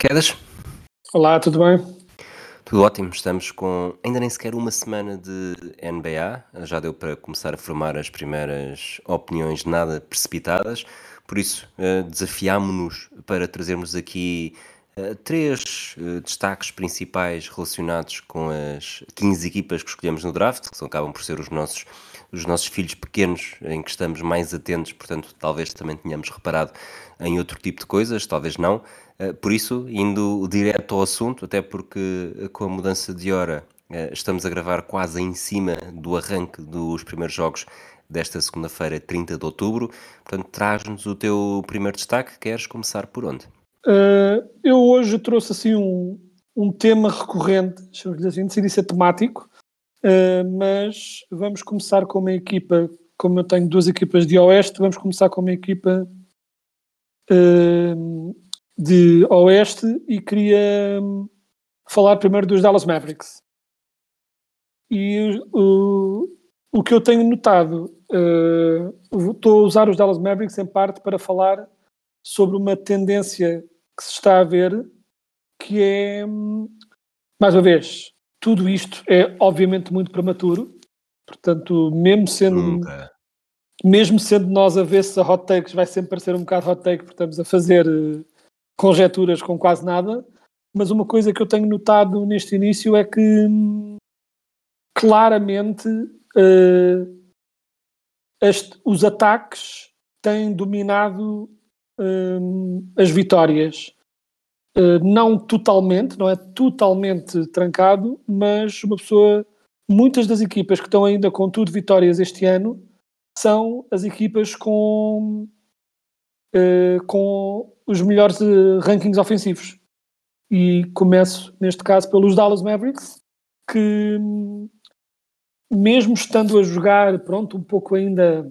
Quedas. Olá, tudo bem? Tudo ótimo. Estamos com ainda nem sequer uma semana de NBA. Já deu para começar a formar as primeiras opiniões nada precipitadas. Por isso, eh, desafiámo-nos para trazermos aqui eh, três eh, destaques principais relacionados com as 15 equipas que escolhemos no draft, que acabam por ser os nossos, os nossos filhos pequenos, em que estamos mais atentos, portanto, talvez também tenhamos reparado em outro tipo de coisas, talvez não. Eh, Por isso, indo direto ao assunto, até porque eh, com a mudança de hora eh, estamos a gravar quase em cima do arranque dos primeiros jogos desta segunda-feira, 30 de outubro. Portanto, traz-nos o teu primeiro destaque. Queres começar por onde? Uh, eu hoje trouxe assim um, um tema recorrente, chamamos-lhe assim, decidi ser temático, uh, mas vamos começar com uma equipa, como eu tenho duas equipas de Oeste, vamos começar com uma equipa uh, de Oeste e queria hum, falar primeiro dos Dallas Mavericks. E o, o que eu tenho notado, uh, estou a usar os Dallas Mavericks em parte para falar sobre uma tendência que se está a ver, que é, hum, mais uma vez, tudo isto é obviamente muito prematuro, portanto, mesmo sendo, Nunca. mesmo sendo nós a ver se a hot takes vai sempre parecer um bocado hot take, porque estamos a fazer eh, conjecturas com quase nada, mas uma coisa que eu tenho notado neste início é que hum, claramente eh, este- os ataques têm dominado hum, as vitórias. Uh, não totalmente, não é totalmente trancado, mas uma pessoa, muitas das equipas que estão ainda com tudo vitórias este ano são as equipas com, uh, com os melhores uh, rankings ofensivos. E começo, neste caso, pelos Dallas Mavericks, que hum, mesmo estando a jogar, pronto, um pouco ainda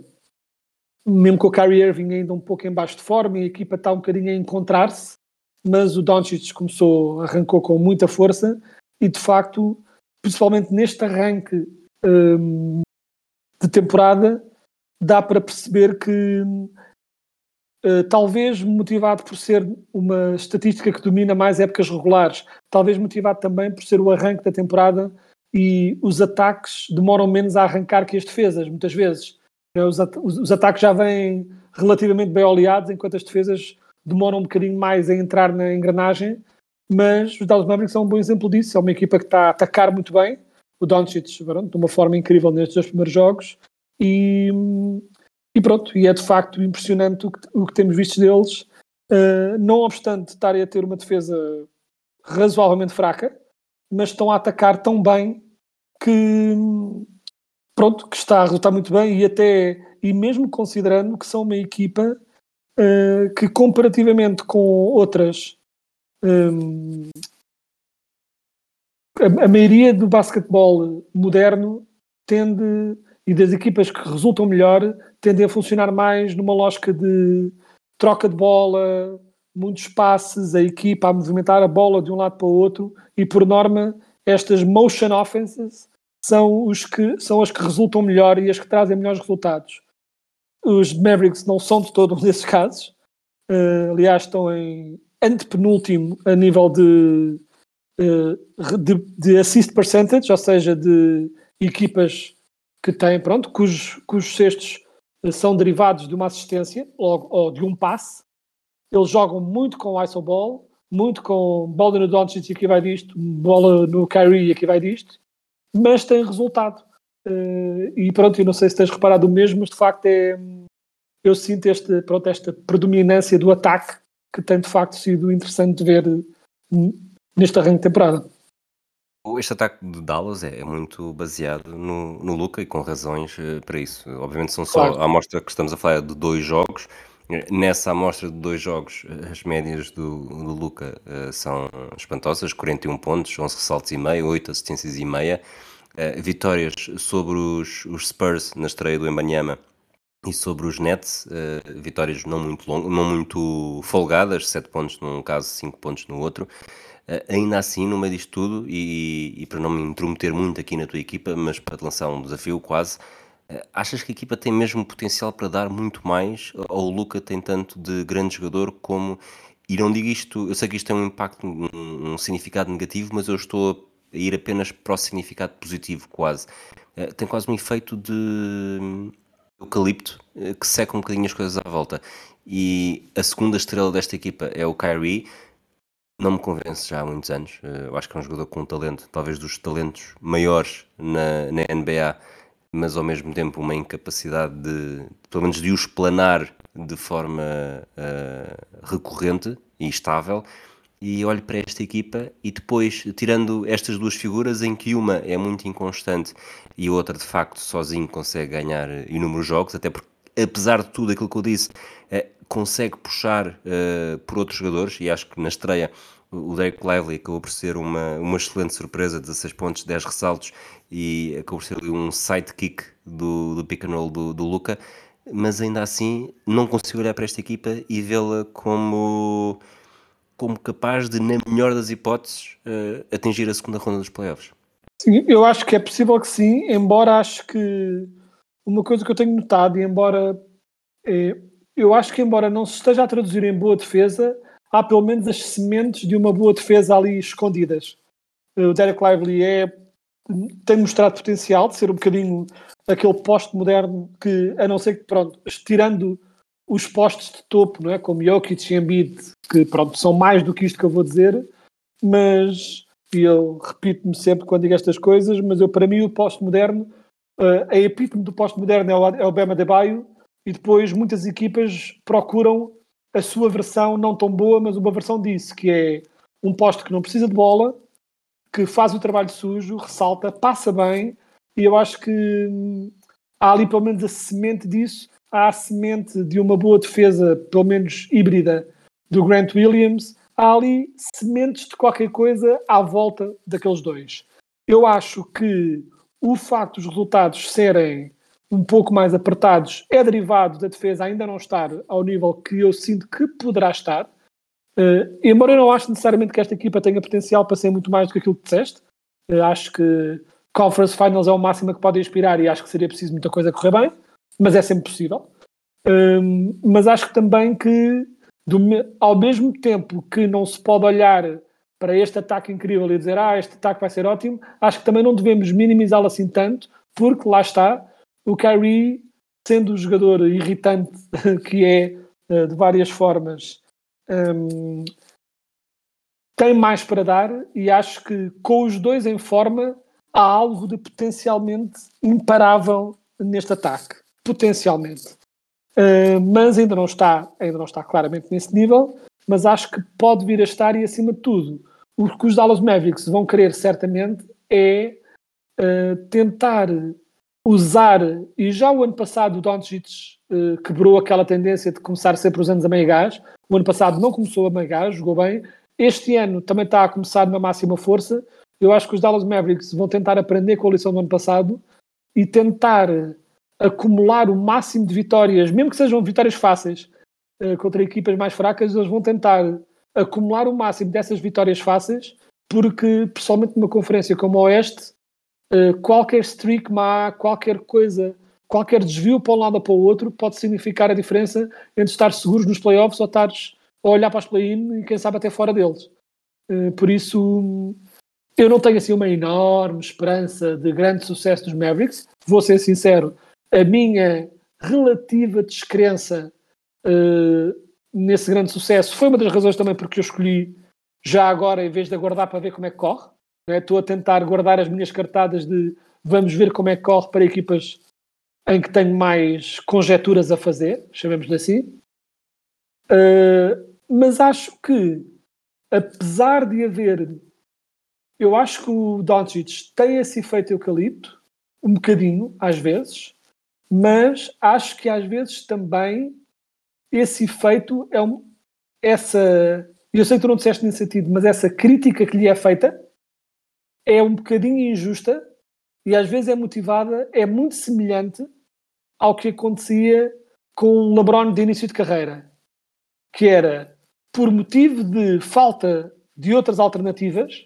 mesmo com o Kyrie Irving ainda um pouco em baixo de forma e a equipa está um bocadinho a encontrar-se, mas o Doncic começou, arrancou com muita força e de facto, principalmente neste arranque hum, de temporada, dá para perceber que eh, talvez motivado por ser uma estatística que domina mais épocas regulares, talvez motivado também por ser o arranque da temporada e os ataques demoram menos a arrancar que as defesas, muitas vezes. Eh, Os, at- os- ataques já vêm relativamente bem oleados, enquanto as defesas demoram um bocadinho mais a entrar na engrenagem. Mas os Dallas Mavericks são um bom exemplo disso. É uma equipa que está a atacar muito bem. O Doncic, de uma forma incrível nestes dois primeiros jogos. E, e pronto, e é de facto impressionante o que, o que temos visto deles. Uh, não obstante estarem a ter uma defesa razoavelmente fraca, mas estão a atacar tão bem que pronto, que está a resultar muito bem e até e mesmo considerando que são uma equipa uh, que comparativamente com outras um, a, a maioria do basquetebol moderno tende e das equipas que resultam melhor tendem a funcionar mais numa lógica de troca de bola, muitos passes, a equipa a movimentar a bola de um lado para o outro e por norma estas motion offenses são, os que, são as que resultam melhor e as que trazem melhores resultados. Os Mavericks não são de todo um desses casos. Uh, aliás, estão em antepenúltimo a nível de, uh, de, de assist percentage, ou seja, de equipas que têm, pronto, cujos, cujos cestos uh, são derivados de uma assistência ou, de um passe. Eles jogam muito com iso ball, muito com bola no Doncic e aqui vai disto, bola no Kyrie e aqui vai disto, mas tem resultado. Uh, e pronto, eu não sei se tens reparado o mesmo, mas de facto é, eu sinto este, pronto, esta predominância do ataque que tem de facto sido interessante de ver hum, neste arranque de temporada. Este ataque de Dallas é, é muito baseado no, no Luca e com razões uh, para isso. Obviamente são só claro. a amostra que estamos a falar de dois jogos. Nessa amostra de dois jogos, as médias do, do Luca são espantosas: 41 pontos, 11 ressaltos e meio, 8 assistências e meia. Vitórias sobre os, os, Spurs na estreia do Embanyama e sobre os Nets, vitórias não muito, long, não muito folgadas, 7 pontos num caso, 5 pontos no outro. Uh, ainda assim, no meio disto tudo, e, e, para não me intrometer muito aqui na tua equipa, mas para te lançar um desafio quase, uh, achas que a equipa tem mesmo potencial para dar muito mais? Ou o Luca tem tanto de grande jogador como. E não digo isto, eu sei que isto tem um impacto, um, um significado negativo, mas eu estou a ir apenas para o significado positivo, quase. Uh, tem quase um efeito de eucalipto que seca um bocadinho as coisas à volta. E a segunda estrela desta equipa é o Kyrie não me convence já há muitos anos. Eh, eu acho que é um jogador com um talento, talvez dos talentos maiores na, na NBA, mas ao mesmo tempo uma incapacidade de, pelo menos, de os planar de forma uh, recorrente e estável. E olho para esta equipa e depois, tirando estas duas figuras, em que uma é muito inconstante e a outra, de facto, sozinho consegue ganhar inúmeros jogos, até porque, apesar de tudo aquilo que eu disse, uh, consegue puxar uh, por outros jogadores, e acho que na estreia o Derek Lively acabou por ser uma, uma excelente surpresa, 16 pontos, 10 ressaltos, e acabou por ser um sidekick do, do pick and roll do, do Luca, mas ainda assim não consigo olhar para esta equipa e vê-la como, como capaz de, na melhor das hipóteses, uh, atingir a segunda ronda dos playoffs. Sim, eu acho que é possível que sim, embora acho que uma coisa que eu tenho notado, e embora é, eu acho que, embora não se esteja a traduzir em boa defesa, há pelo menos as sementes de uma boa defesa ali escondidas. O Derek Lively é, tem mostrado potencial de ser um bocadinho aquele poste moderno que, a não ser que, pronto, tirando os postes de topo, não é? como Jokic e Embiid, que pronto, são mais do que isto que eu vou dizer, mas, e eu repito-me sempre quando digo estas coisas, mas eu, para mim o poste moderno, uh, a epítome do poste moderno é o, é o Bema de Baio, e depois muitas equipas procuram a sua versão não tão boa, mas uma versão disso, que é um poste que não precisa de bola, que faz o trabalho sujo, ressalta, passa bem, e eu acho que hum, há ali pelo menos a semente disso, há a semente de uma boa defesa, pelo menos híbrida, do Grant Williams, há ali sementes de qualquer coisa à volta daqueles dois. Eu acho que o facto dos resultados serem um pouco mais apertados é derivado da defesa ainda não estar ao nível que eu sinto que poderá estar. Uh, embora eu não ache necessariamente que esta equipa tenha potencial para ser muito mais do que aquilo que disseste, uh, acho que Conference Finals é o máximo que pode inspirar e acho que seria preciso muita coisa correr bem, mas é sempre possível. Uh, mas acho que também que, do, ao mesmo tempo que não se pode olhar para este ataque incrível e dizer ah, este ataque vai ser ótimo, acho que também não devemos minimizá-lo assim tanto, porque lá está, o Kyrie, sendo o jogador irritante que é eh, de várias formas, um, tem mais para dar e acho que com os dois em forma há algo de potencialmente imparável neste ataque. Potencialmente. Uh, mas ainda não está, ainda não está claramente nesse nível, mas acho que pode vir a estar e acima de tudo, o que os Dallas Mavericks vão querer certamente é uh, tentar usar, e já o ano passado o Doncic uh, quebrou aquela tendência de começar sempre os anos a meio gás, o ano passado não começou a meio gás, jogou bem, este ano também está a começar na máxima força, eu acho que os Dallas Mavericks vão tentar aprender com a lição do ano passado e tentar acumular o máximo de vitórias, mesmo que sejam vitórias fáceis uh, contra equipas mais fracas, eles vão tentar acumular o máximo dessas vitórias fáceis, porque, pessoalmente, numa conferência como a Oeste, eh, qualquer streak má, qualquer coisa, qualquer desvio para um lado ou para o outro pode significar a diferença entre estar seguros nos playoffs ou estares a olhar para os play-in e quem sabe até fora deles. Uh, por isso, eu não tenho assim uma enorme esperança de grande sucesso dos Mavericks. Vou ser sincero, a minha relativa descrença uh, nesse grande sucesso foi uma das razões também porque eu escolhi já agora, em vez de aguardar para ver como é que corre. É? Estou a tentar guardar as minhas cartadas de vamos ver como é que corre para equipas em que tenho mais conjecturas a fazer, chamemos-lhe assim. Uh, mas acho que, apesar de haver eu acho que o Doncic tem esse efeito eucalipto, um bocadinho, às vezes, mas acho que às vezes também esse efeito é um, essa. Eu sei que tu não disseste nesse sentido, mas essa crítica que lhe é feita é um bocadinho injusta e às vezes é motivada, é muito semelhante ao que acontecia com o LeBron de início de carreira, que era por motivo de falta de outras alternativas,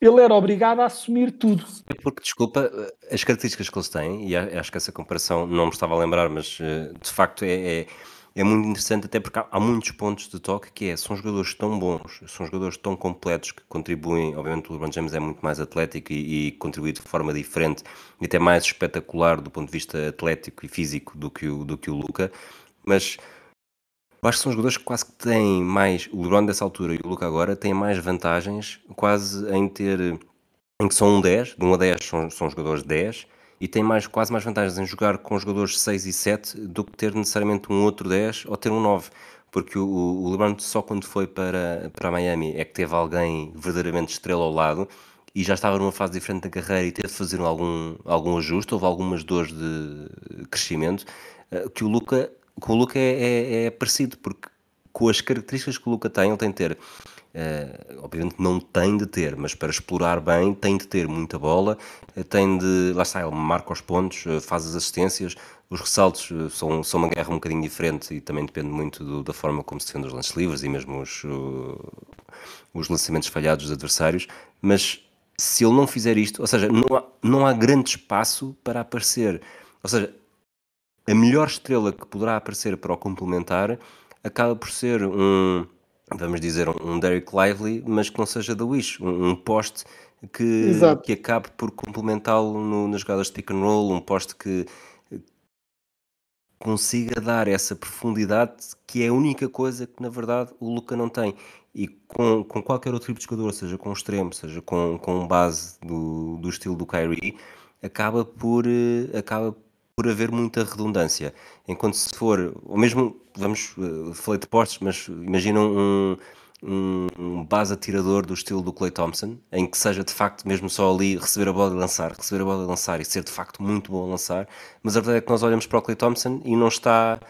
ele era obrigado a assumir tudo. É porque, desculpa, as características que eles têm, e acho que essa comparação não me estava a lembrar, mas eh, de facto é, é, é muito interessante, até porque há, muitos pontos de toque que é, são jogadores tão bons, são jogadores tão completos que contribuem, obviamente o LeBron James é muito mais atlético e, e contribui de forma diferente e até mais espetacular do ponto de vista atlético e físico do que o, do que o Luca, mas eu acho que são jogadores que quase que têm mais. O LeBron dessa altura e o Luca agora têm mais vantagens, quase em ter. em que são um 10, de 1 a 10 são, são jogadores 10, e têm mais, quase mais vantagens em jogar com jogadores 6 e 7 do que ter necessariamente um outro 10 ou ter um 9. Porque o, o LeBron só quando foi para, para Miami é que teve alguém verdadeiramente estrela ao lado e já estava numa fase diferente da carreira e teve de fazer algum, algum ajuste, houve algumas dores de crescimento, eh, que o Luca com o Luca é, é, é, parecido, porque com as características que o Luca tem, ele tem de ter, uh, obviamente não tem de ter, mas para explorar bem tem de ter muita bola, uh, tem de, lá está, ele marca os pontos, uh, faz as assistências, os ressaltos são, são uma guerra um bocadinho diferente e também depende muito do, da forma como se defende os lances livres e mesmo os, os lançamentos falhados dos adversários, mas se ele não fizer isto, ou seja, não há, não há grande espaço para aparecer, ou seja, a melhor estrela que poderá aparecer para o complementar acaba por ser um, vamos dizer, um Derek Lively, mas que não seja da Wish, um, um poste que, que acabe por complementá-lo nas jogadas de pick and roll, um poste que consiga dar essa profundidade que é a única coisa que na verdade o Luca não tem. E com, com qualquer outro tipo de jogador, seja com extremo, seja com, com base do, do estilo do Kyrie, acaba por, eh, acaba por haver muita redundância. Enquanto se for, ou mesmo, vamos, uh, falei de postos, mas imagina um, um, um, base atirador do estilo do Clay Thompson, em que seja de facto mesmo só ali receber a bola e lançar, receber a bola e lançar e ser de facto muito bom a lançar, mas a verdade é que nós olhamos para o Clay Thompson e não está,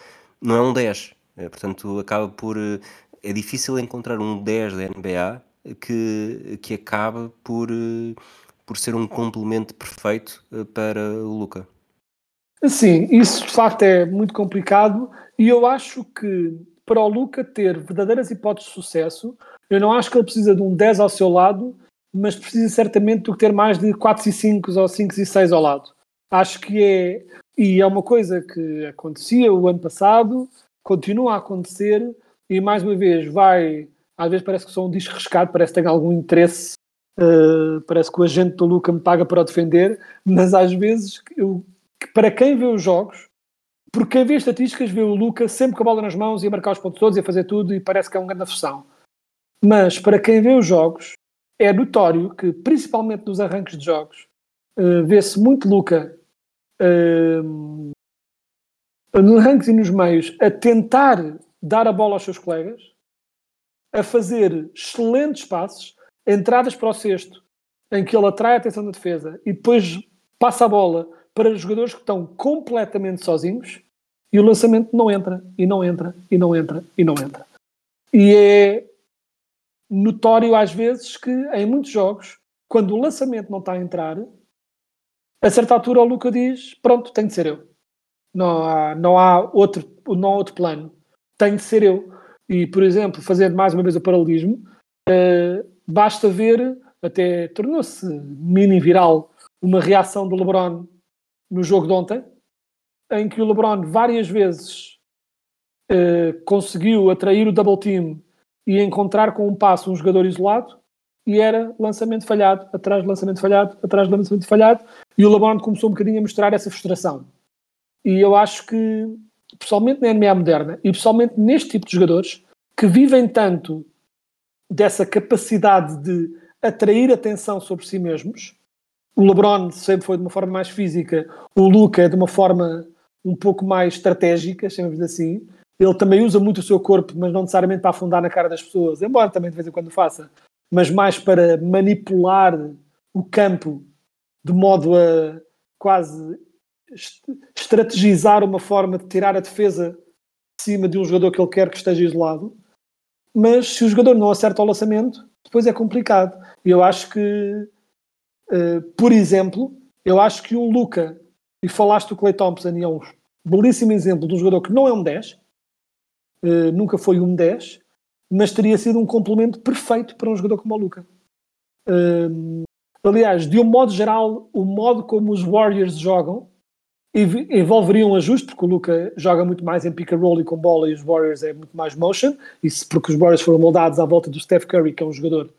não é um 10, é, portanto acaba por, eh, é difícil encontrar um 10 da NBA que, que acabe por, eh, por ser um complemento perfeito para o Luca. Sim, isso de facto é muito complicado e eu acho que para o Luca ter verdadeiras hipóteses de sucesso, eu não acho que ele precisa de um 10 ao seu lado, mas precisa certamente de ter mais de 4 e 5 ou 5 e 6 ao lado. Acho que é, e é uma coisa que acontecia o ano passado, continua a acontecer e mais uma vez vai, às vezes parece que sou um disco riscado, parece que tem algum interesse, uh, parece que o agente do Luca me paga para o defender, mas às vezes eu que para quem vê os jogos, porque quem vê estatísticas vê o Luca sempre com a bola nas mãos e a marcar os pontos todos e a fazer tudo e parece que é uma grande versão. Mas para quem vê os jogos, é notório que, principalmente nos arranques de jogos, uh, vê-se muito Luca uh, nos arranques e nos meios a tentar dar a bola aos seus colegas, a fazer excelentes passes, entradas para o cesto, em que ele atrai a atenção da defesa e depois passa a bola para jogadores que estão completamente sozinhos e o lançamento não entra, e não entra, e não entra, e não entra. E é notório às vezes que em muitos jogos, quando o lançamento não está a entrar, a certa altura o Luca diz: Pronto, tem de ser eu. Não há, não há, outro, não há outro plano. Tem de ser eu. E, por exemplo, fazendo mais uma vez o paralelismo, uh, basta ver, até tornou-se mini viral, uma reação do LeBron no jogo de ontem, em que o LeBron várias vezes uh, conseguiu atrair o double team e encontrar com um passo um jogador isolado e era lançamento falhado, atrás de lançamento falhado, atrás de lançamento falhado e o LeBron começou um bocadinho a mostrar essa frustração. E eu acho que, pessoalmente na NBA moderna e pessoalmente neste tipo de jogadores que vivem tanto dessa capacidade de atrair atenção sobre si mesmos, o LeBron sempre foi de uma forma mais física, o Luca é de uma forma um pouco mais estratégica, chamamos assim. Ele também usa muito o seu corpo, mas não necessariamente para afundar na cara das pessoas, embora também de vez em quando faça. mas mais para manipular o campo de modo a quase estrategizar uma forma de tirar a defesa de cima de um jogador que ele quer que esteja isolado. Mas se o jogador não acerta o lançamento, depois é complicado. E eu acho que, uh, por exemplo, eu acho que um Luca, e falaste do Clay Thompson, e é um belíssimo exemplo de um jogador que não é um 10, uh, eh, nunca foi um 10, mas teria sido um complemento perfeito para um jogador como o Luca. Uh, aliás, de um modo geral, o modo como os Warriors jogam envolveria um ajuste, porque o Luca joga muito mais em pick and roll e com bola e os Warriors é muito mais motion, isso porque os Warriors foram moldados à volta do Steph Curry, que é um jogador,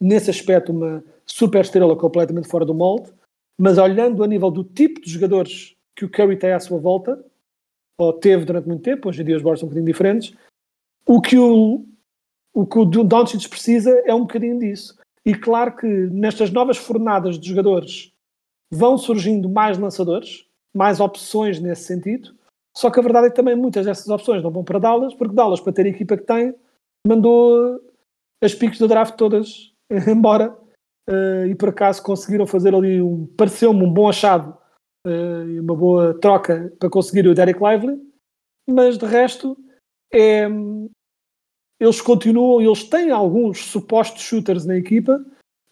nesse aspecto, uma super estrela completamente fora do molde, mas olhando a nível do tipo de jogadores que o Curry tem à sua volta, ou teve durante muito tempo, hoje em dia os Warriors são um bocadinho diferentes, o que o, o, que o Doncic precisa é um bocadinho disso. E claro que nestas novas fornadas de jogadores vão surgindo mais lançadores, mais opções nesse sentido. Só que a verdade é que também muitas dessas opções não vão para Dallas, porque Dallas, para ter a equipa que tem, mandou as piques do draft todas embora. Uh, e por acaso conseguiram fazer ali um, pareceu-me um bom achado uh, e uma boa troca para conseguir o Derek Lively, mas de resto é, eles continuam, eles têm alguns supostos shooters na equipa,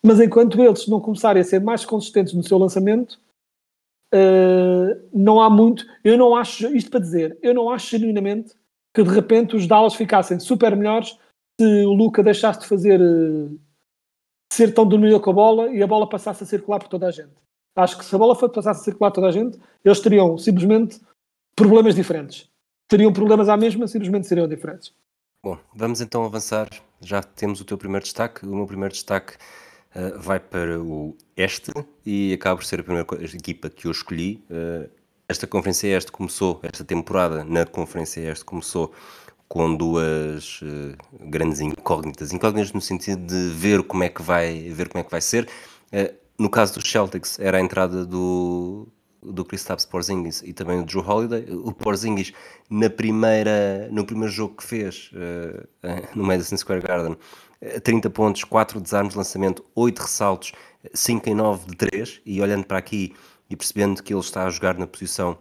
mas enquanto eles não começarem a ser mais consistentes no seu lançamento, uh, não há muito. Eu não acho, isto para dizer, eu não acho genuinamente que de repente os Dallas ficassem super melhores se o Luca deixasse de fazer uh, ser tão dominador com a bola e a bola passasse a circular por toda a gente. Acho que se a bola passasse a circular por toda a gente, eles teriam simplesmente problemas diferentes. Teriam problemas à mesma, simplesmente seriam diferentes. Bom, vamos então avançar. Já temos o teu primeiro destaque. O meu primeiro destaque uh, vai para o Este e acaba por ser a primeira equipa que eu escolhi. Uh, esta Conferência Este começou, esta temporada na Conferência Este começou com duas uh, grandes incógnitas. Incógnitas no sentido de ver como é que vai, ver como é que vai ser. no caso dos Celtics, era a entrada do, do Kristaps Porzingis e também o Drew Holiday. O Porzingis, na primeira, no primeiro jogo que fez uh, no Madison Square Garden, 30 pontos, 4 desarmes de lançamento, 8 ressaltos, 5 em 9 de 3, e olhando para aqui e percebendo que ele está a jogar na posição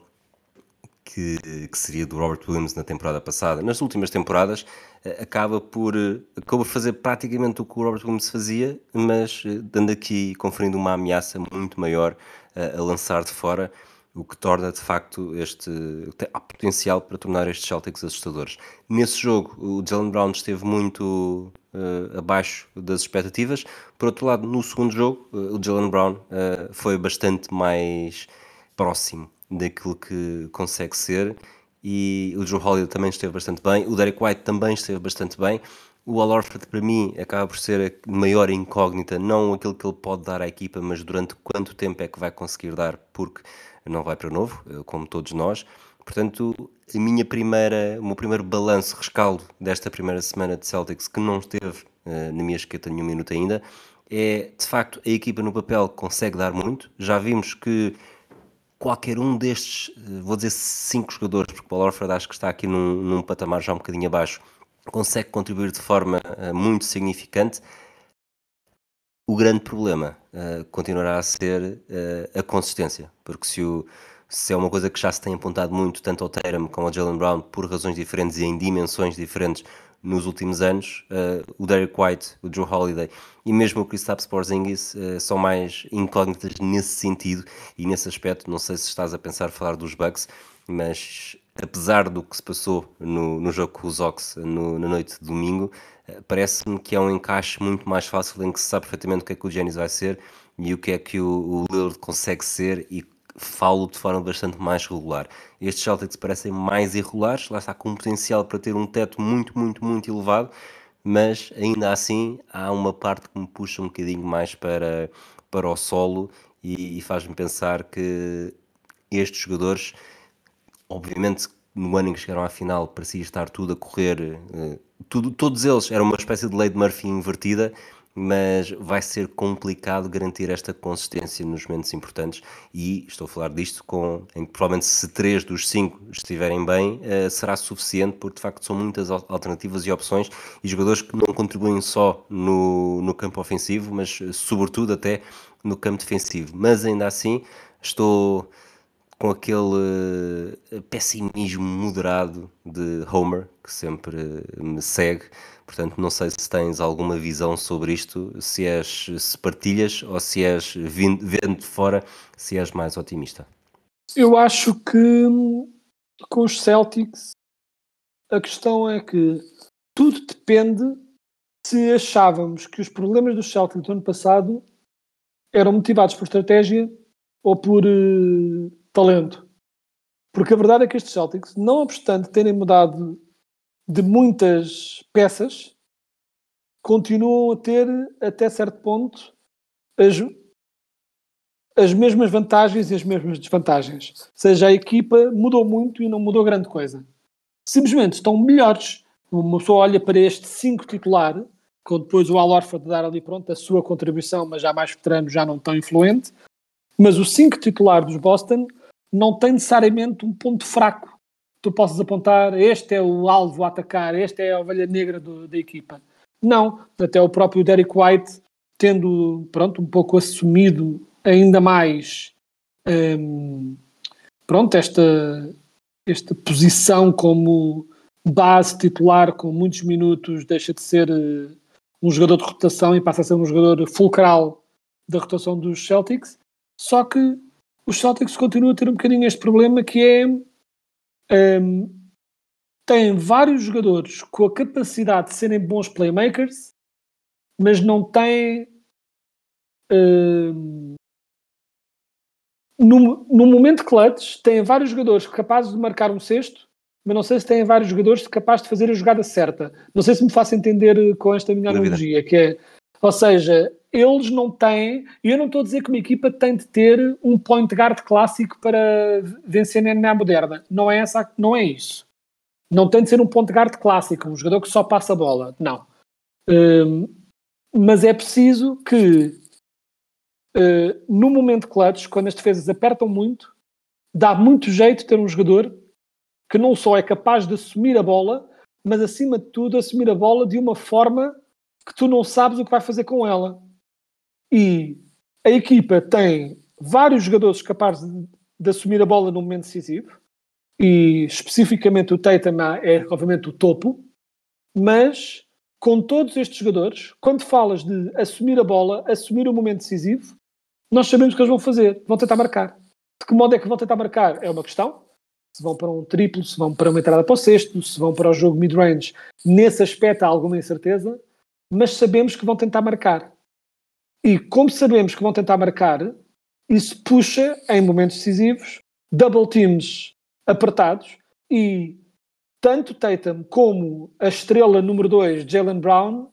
que, que, seria do Robert Williams na temporada passada. Nas últimas temporadas, eh, acaba por, eh, acaba fazer praticamente o que o Robert Williams fazia, mas eh, dando aqui, conferindo uma ameaça muito maior a, a lançar de fora, o que torna de facto este há potencial para tornar estes Celtics assustadores. Nesse jogo, o Jalen Brown esteve muito uh, abaixo das expectativas. Por outro lado, no segundo jogo, uh, o Jalen Brown uh, foi bastante mais próximo daquilo que consegue ser e o Joe Holiday também esteve bastante bem, o Derek White também esteve bastante bem. O Al Horford, para mim, acaba por ser a maior incógnita, não aquilo que ele pode dar à equipa, mas durante quanto tempo é que vai conseguir dar, porque não vai para novo, eh, como todos nós. Portanto, a minha primeira, o meu primeiro balanço, rescaldo desta primeira semana de Celtics, que não esteve uh, na minha esqueta nenhum minuto ainda, é de facto a equipa no papel consegue dar muito. Já vimos que qualquer um destes, eh, vou dizer cinco jogadores, porque o Paul Orford acho que está aqui num, num, patamar já um bocadinho abaixo, consegue contribuir de forma uh, muito significante. O grande problema uh, continuará a ser uh, a consistência, porque se, o, se, é uma coisa que já se tem apontado muito, tanto ao Tatum como ao Jalen Brown, por razões diferentes e em dimensões diferentes, nos últimos anos. Uh, o Derek White, o Joe Holiday e mesmo o Kristaps Porzingis uh, são mais incógnitas nesse sentido e nesse aspecto. Não sei se estás a pensar falar dos Bucks, mas apesar do que se passou no, no jogo com os Ox no, na noite de domingo, uh, parece-me que é um encaixe muito mais fácil em que se sabe perfeitamente o que é que o Giannis vai ser e o que é que o, o Lillard consegue ser e falo de forma bastante mais regular. Estes Celtics parecem mais irregulares, lá está com um potencial para ter um teto muito, muito, muito elevado, mas ainda assim há uma parte que me puxa um bocadinho mais para, para o solo e, e faz-me pensar que estes jogadores, obviamente no ano em que chegaram à final parecia estar tudo a correr, uh, tudo, todos eles, era uma espécie de lei de Murphy invertida, mas vai ser complicado garantir esta consistência nos momentos importantes e estou a falar disto com, em provavelmente se três dos cinco estiverem bem, uh, será suficiente porque de facto são muitas alternativas e opções e jogadores que não contribuem só no, no campo ofensivo, mas uh, sobretudo até no campo defensivo. Mas ainda assim estou com aquele uh, pessimismo moderado de Homer, que sempre me segue, Portanto, não sei se tens alguma visão sobre isto, se és, se partilhas ou se és vindo, vendo de fora, se és mais otimista. Eu acho que com os Celtics a questão é que tudo depende se achávamos que os problemas dos Celtics do ano passado eram motivados por estratégia ou por uh, talento. Porque a verdade é que estes Celtics, não obstante terem mudado de muitas peças continuam a ter, até certo ponto, as, as mesmas vantagens e as mesmas desvantagens. Ou seja, a equipa mudou muito e não mudou grande coisa. Simplesmente estão melhores. Uma pessoa olha para este 5 titular, com depois o Al Orford dar ali pronto a sua contribuição, mas já mais veterano, já não tão influente. Mas o 5 titular dos Boston não tem necessariamente um ponto fraco tu possas apontar este é o alvo a atacar, este é a ovelha negra do, da equipa. Não, até o próprio Derek White tendo pronto, um pouco assumido ainda mais um, pronto, esta, esta posição como base titular com muitos minutos deixa de ser uh, um jogador de rotação e passa a ser um jogador fulcral da rotação dos Celtics só que os Celtics continuam a ter um bocadinho este problema que é um, tem vários jogadores com a capacidade de serem bons playmakers, mas não tem. Um, no, no momento clutch, tem vários jogadores capazes de marcar um sexto, mas não sei se têm vários jogadores capazes de fazer a jogada certa. Não sei se me faço entender com esta minha analogia, que é, ou seja, eles não têm, e eu não estou a dizer que uma equipa tem de ter um point guard clássico para vencer na NBA moderna. Não é, essa, não é isso. Não tem de ser um point guard clássico, um jogador que só passa a bola. Não. Um, mas é preciso que uh, no momento clutch, quando as defesas apertam muito, dá muito jeito ter um jogador que não só é capaz de assumir a bola, mas acima de tudo assumir a bola de uma forma que tu não sabes o que vai fazer com ela e a equipa tem vários jogadores capazes de, de assumir a bola no momento decisivo, e especificamente o Tatum é obviamente o topo, mas com todos estes jogadores, quando falas de assumir a bola, assumir o momento decisivo, nós sabemos o que eles vão fazer, vão tentar marcar. De que modo é que vão tentar marcar? É uma questão. Se vão para um triplo, se vão para uma entrada para o sexto, se vão para o jogo mid-range, nesse aspecto há alguma incerteza, mas sabemos que vão tentar marcar. E como sabemos que vão tentar marcar, isso puxa, em momentos decisivos, double teams apertados e tanto Tatum como a estrela número 2, Jalen Brown,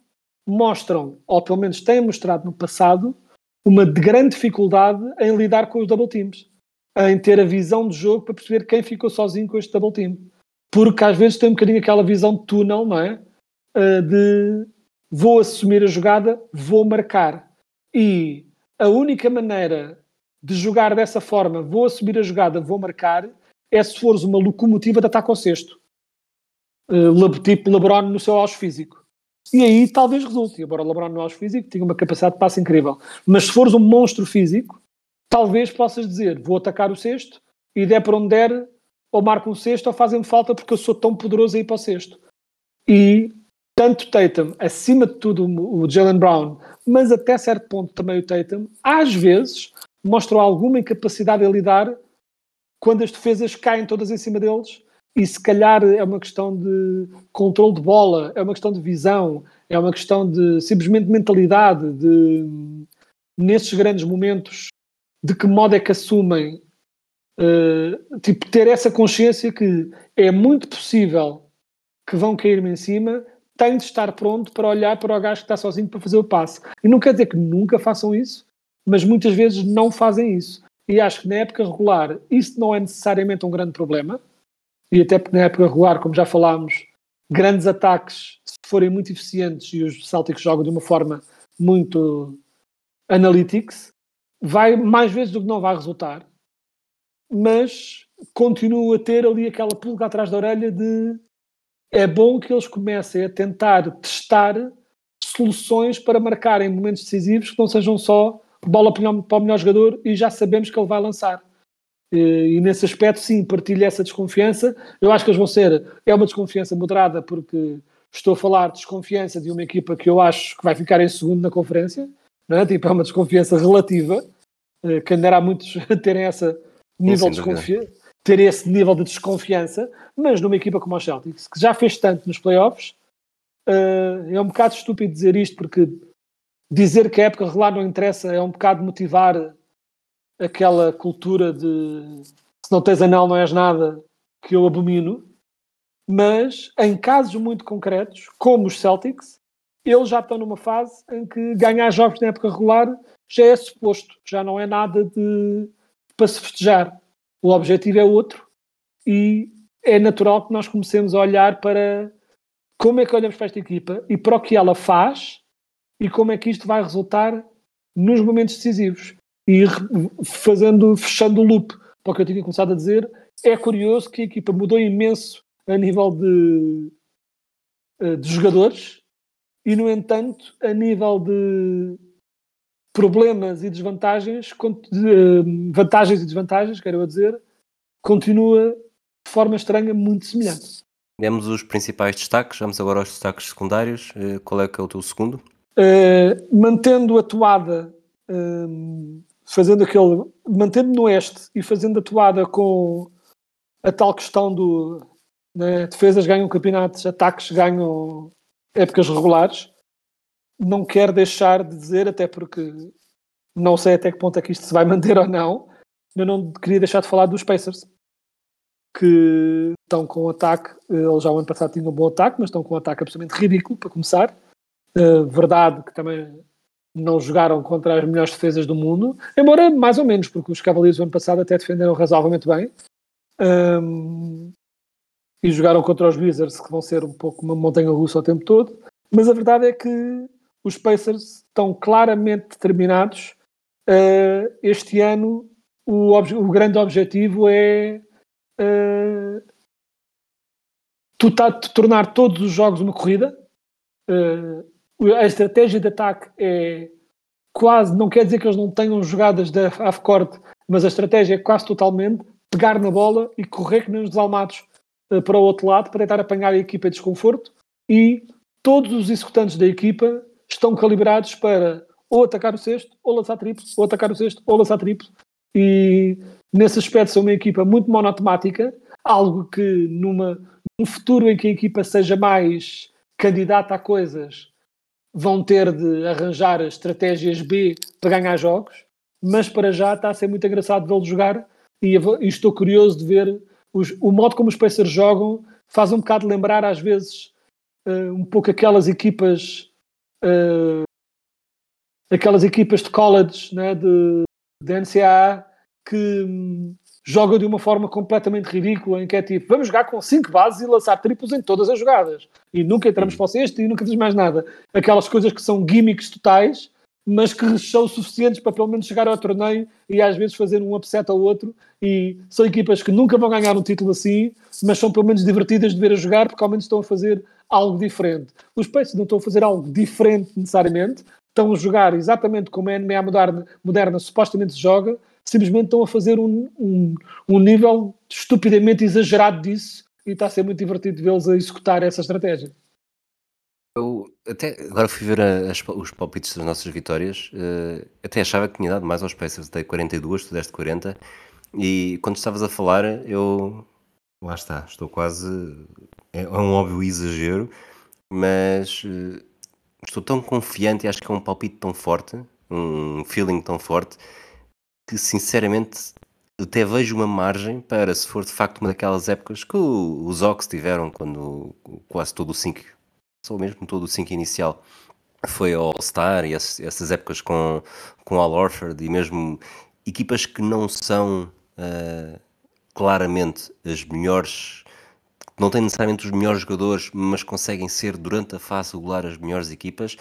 mostram, ou pelo menos têm mostrado no passado, uma grande dificuldade em lidar com os double teams, em ter a visão de jogo para perceber quem ficou sozinho com este double team. Porque às vezes tem um bocadinho aquela visão de túnel, não é? Uh, de vou assumir a jogada, vou marcar. E a única maneira de jogar dessa forma, vou assumir a jogada, vou marcar, é se fores uma locomotiva de ataque ao sexto. Uh, tipo LeBron no seu auge físico. E aí talvez resulte. Embora o LeBron no auge físico tinha uma capacidade de passe incrível. Mas se fores um monstro físico, talvez possas dizer, vou atacar o sexto e der para onde der, ou marco um sexto ou fazem-me falta porque eu sou tão poderoso aí para o sexto. E tanto Tatum, acima de tudo o Jalen Brown, mas até certo ponto também o Tatum, às vezes mostram alguma incapacidade a lidar quando as defesas caem todas em cima deles. E se calhar é uma questão de controle de bola, é uma questão de visão, é uma questão de simplesmente mentalidade, de nesses grandes momentos de que modo é que assumem uh, tipo ter essa consciência que é muito possível que vão cair-me em cima tem de estar pronto para olhar para o gajo que está sozinho para fazer o passe. E não quer dizer que nunca façam isso, mas muitas vezes não fazem isso. E acho que na época regular isso não é necessariamente um grande problema. E até porque na época regular, como já falámos, grandes ataques, se forem muito eficientes e os Celtics jogam de uma forma muito analytics, vai mais vezes do que não vai resultar, mas continuo a ter ali aquela pulga atrás da orelha de é bom que eles comecem a tentar testar soluções para marcar em momentos decisivos que não sejam só bola para o melhor jogador e já sabemos que ele vai lançar. E, nesse aspecto, sim, partilho essa desconfiança. Eu acho que eles vão ser. É uma desconfiança moderada, porque estou a falar de desconfiança de uma equipa que eu acho que vai ficar em segundo na conferência. Não é? Tipo, é uma desconfiança relativa. Eh, que ainda há muitos terem essa nível de desconfiança, ter esse nível de desconfiança, mas numa equipa como o Celtics, que já fez tanto nos playoffs, uh, é um bocado estúpido dizer isto, porque dizer que a época regular não interessa é um bocado motivar aquela cultura de se não tens anel não és nada, que eu abomino, mas em casos muito concretos, como os Celtics, eles já estão numa fase em que ganhar jogos na época regular já é suposto, já não é nada de para se festejar. O objetivo é outro e é natural que nós comecemos a olhar para como é que olhamos para esta equipa e para o que ela faz e como é que isto vai resultar nos momentos decisivos. E fazendo, fechando o loop para o que eu tinha começado a dizer, é curioso que a equipa mudou imenso a nível de, eh, de jogadores e, no entanto, a nível de problemas e desvantagens, eh, vantagens e desvantagens, quero dizer, continua de forma estranha muito semelhante. Demos os principais destaques, vamos agora aos destaques secundários. Eh, qual é que é o teu segundo? Uh, mantendo a toada, uh, fazendo aquele, mantendo no oeste e fazendo a toada com a tal questão do né, defesas ganham campeonatos, ataques ganham épocas regulares, não quero deixar de dizer, até porque não sei até que ponto é que isto se vai manter ou não, eu não queria deixar de falar dos Pacers, que estão com um ataque, eles já o ano passado tinham um bom ataque, mas estão com um ataque absolutamente ridículo, para começar. Uh, verdade que também não jogaram contra as melhores defesas do mundo, embora mais ou menos, porque os Cavaliers do ano passado até defenderam razoavelmente bem. Um, e jogaram contra os Wizards, que vão ser um pouco uma montanha russa o tempo todo. Mas a verdade é que os Pacers estão claramente determinados. Uh, este ano, o, o, grande objetivo é uh, tornar todos os jogos uma corrida. Uh, a estratégia de ataque é quase, não quer dizer que eles não tenham jogadas da half-court, mas a estratégia é quase totalmente pegar na bola e correr que nem os desalmados para o outro lado para tentar apanhar a equipa em desconforto e todos os executantes da equipa estão calibrados para ou atacar o sexto, ou lançar triplo, ou atacar o sexto, ou lançar triplo. E nesse aspecto são uma equipa muito monotemática, algo que numa, num futuro em que a equipa seja mais candidata a coisas, vão ter de arranjar estratégias B para ganhar jogos, mas para já está a ser muito engraçado vê-lo jogar e, e, estou curioso de ver os, o modo como os Pacers jogam faz um bocado lembrar às vezes uh, um pouco aquelas equipas uh, aquelas equipas de college né, de, de NCAA que hum, jogam de uma forma completamente ridícula, em que é tipo, vamos jogar com 5 bases e lançar triplos em todas as jogadas. E nunca entramos para o sexto e nunca diz mais nada. Aquelas coisas que são gimmicks totais, mas que são suficientes para pelo menos chegar ao torneio e às vezes fazer um upset ao outro. E são equipas que nunca vão ganhar um título assim, mas são pelo menos divertidas de ver a jogar porque ao menos estão a fazer algo diferente. Os Pacers não estão a fazer algo diferente necessariamente, estão a jogar exatamente como a NBA moderna, moderna supostamente se joga, simplesmente estão a fazer um, um, um nível estupidamente exagerado disso e está a ser muito divertido vê-los a executar essa estratégia. Eu até agora fui ver as, os palpites das nossas vitórias, uh, até achava que tinha dado mais aos Pacers, dei 42, tu deste 40, e quando estavas a falar, eu lá está, estou quase. É um óbvio exagero, mas uh, estou tão confiante e acho que é um palpite tão forte, um feeling tão forte, que sinceramente até vejo uma margem para, se for de facto uma daquelas épocas que os Ox tiveram quando quase todo o 5, só mesmo todo o 5 inicial foi ao All-Star e essas épocas com, com Al Orford e mesmo equipas que não são uh, claramente as melhores não têm necessariamente os melhores jogadores, mas conseguem ser durante a fase regular as melhores equipas.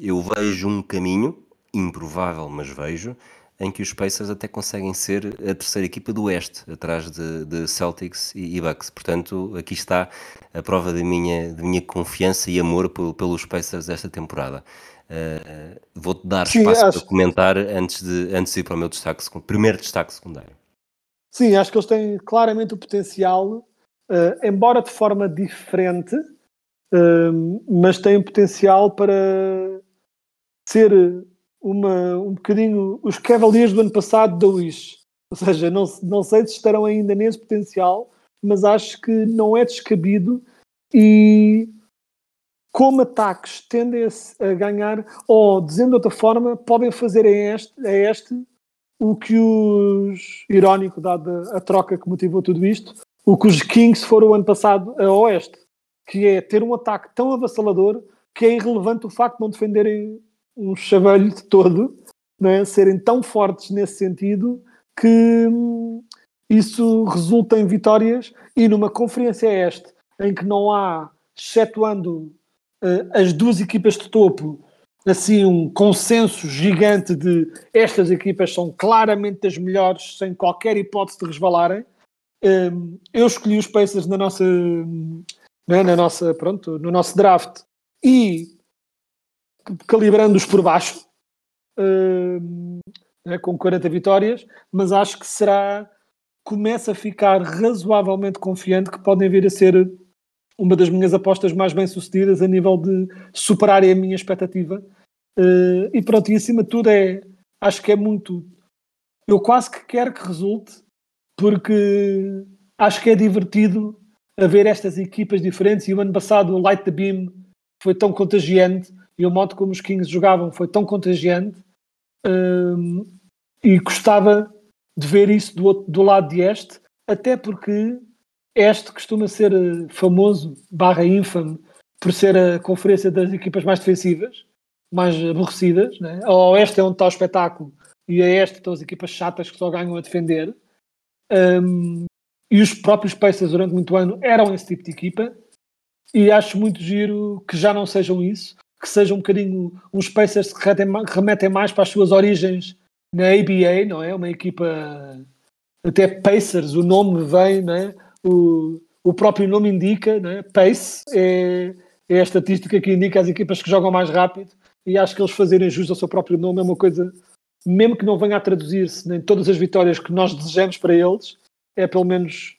eu vejo um caminho, improvável, mas vejo, em que os Pacers até conseguem ser a terceira equipa do Oeste, atrás de, de Celtics e, e, Bucks. Portanto, aqui está a prova da minha, da minha confiança e amor pelo, pelos Pacers desta temporada. Uh, Vou-te dar Sim, espaço acho... para comentar antes de, antes de ir para o meu destaque, primeiro destaque secundário. Sim, acho que eles têm claramente o potencial, uh, embora de forma diferente, uh, mas têm potencial para ser uma, um bocadinho os Cavaliers do ano passado da Wish. Ou seja, não, não sei se estarão ainda nesse potencial, mas acho que não é descabido e como ataques tendem a, a ganhar, ou dizendo de outra forma, podem fazer a este, a este o que os, irónico dada a troca que motivou tudo isto, o que os Kings foram o ano passado a Oeste, que é ter um ataque tão avassalador que é irrelevante o facto de não defenderem um chavalho de todo, é? serem tão fortes nesse sentido que hum, isso resulta em vitórias e numa conferência este em que não há, excetuando uh, as duas equipas de topo, assim um consenso gigante de estas equipas são claramente as melhores sem qualquer hipótese de resvalarem. Eu escolhi os Pacers na nossa, né, na nossa, pronto, no nosso draft e calibrando-os por baixo, né, com 40 vitórias, mas acho que será, começa a ficar razoavelmente confiante que podem vir a ser uma das minhas apostas mais bem sucedidas a nível de superarem a minha expectativa. Uh, e pronto, e acima de tudo é, acho que é muito, eu quase que quero que resulte, porque acho que é divertido a ver estas equipas diferentes e o ano passado o Light the Beam foi tão contagiante e o modo como os Kings jogavam foi tão contagiante um, e gostava de ver isso do, do lado de este, até porque este costuma ser eh, famoso, barra infame, por ser a conferência das equipas mais defensivas, mais aborrecidas. Né? A Oeste é onde está o espetáculo e a Este estão as equipas chatas que só ganham a defender. Um, e os próprios Pacers durante muito ano eram esse tipo de equipa e acho muito giro que já não sejam isso, que sejam um bocadinho uns Pacers que remetem mais para as suas origens na ABA, não é? Uma equipa até Pacers, o nome vem, não é? o, o próprio nome indica, não é? Pace é, é a estatística que indica as equipas que jogam mais rápido e acho que eles fazerem jus ao seu próprio nome é uma coisa, mesmo que não venha a traduzir-se nem todas as vitórias que nós desejamos para eles, é pelo menos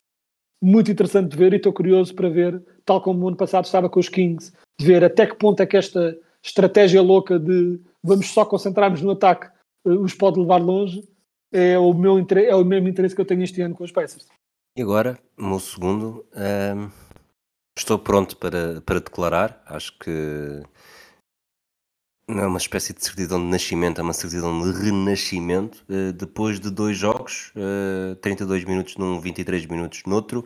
muito interessante de ver e estou curioso para ver, tal como o ano passado estava com os Kings, de ver até que ponto é que esta estratégia louca de vamos só concentrarmos no ataque eh, os pode levar longe, é o, meu, é o mesmo interesse que eu tenho este ano com os Pacers. E agora, meu segundo, um, estou pronto para, para declarar, acho que não é uma espécie de certidão de nascimento, é uma certidão de renascimento. Uh, depois de dois jogos, uh, eh, 32 minutos num, 23 minutos noutro,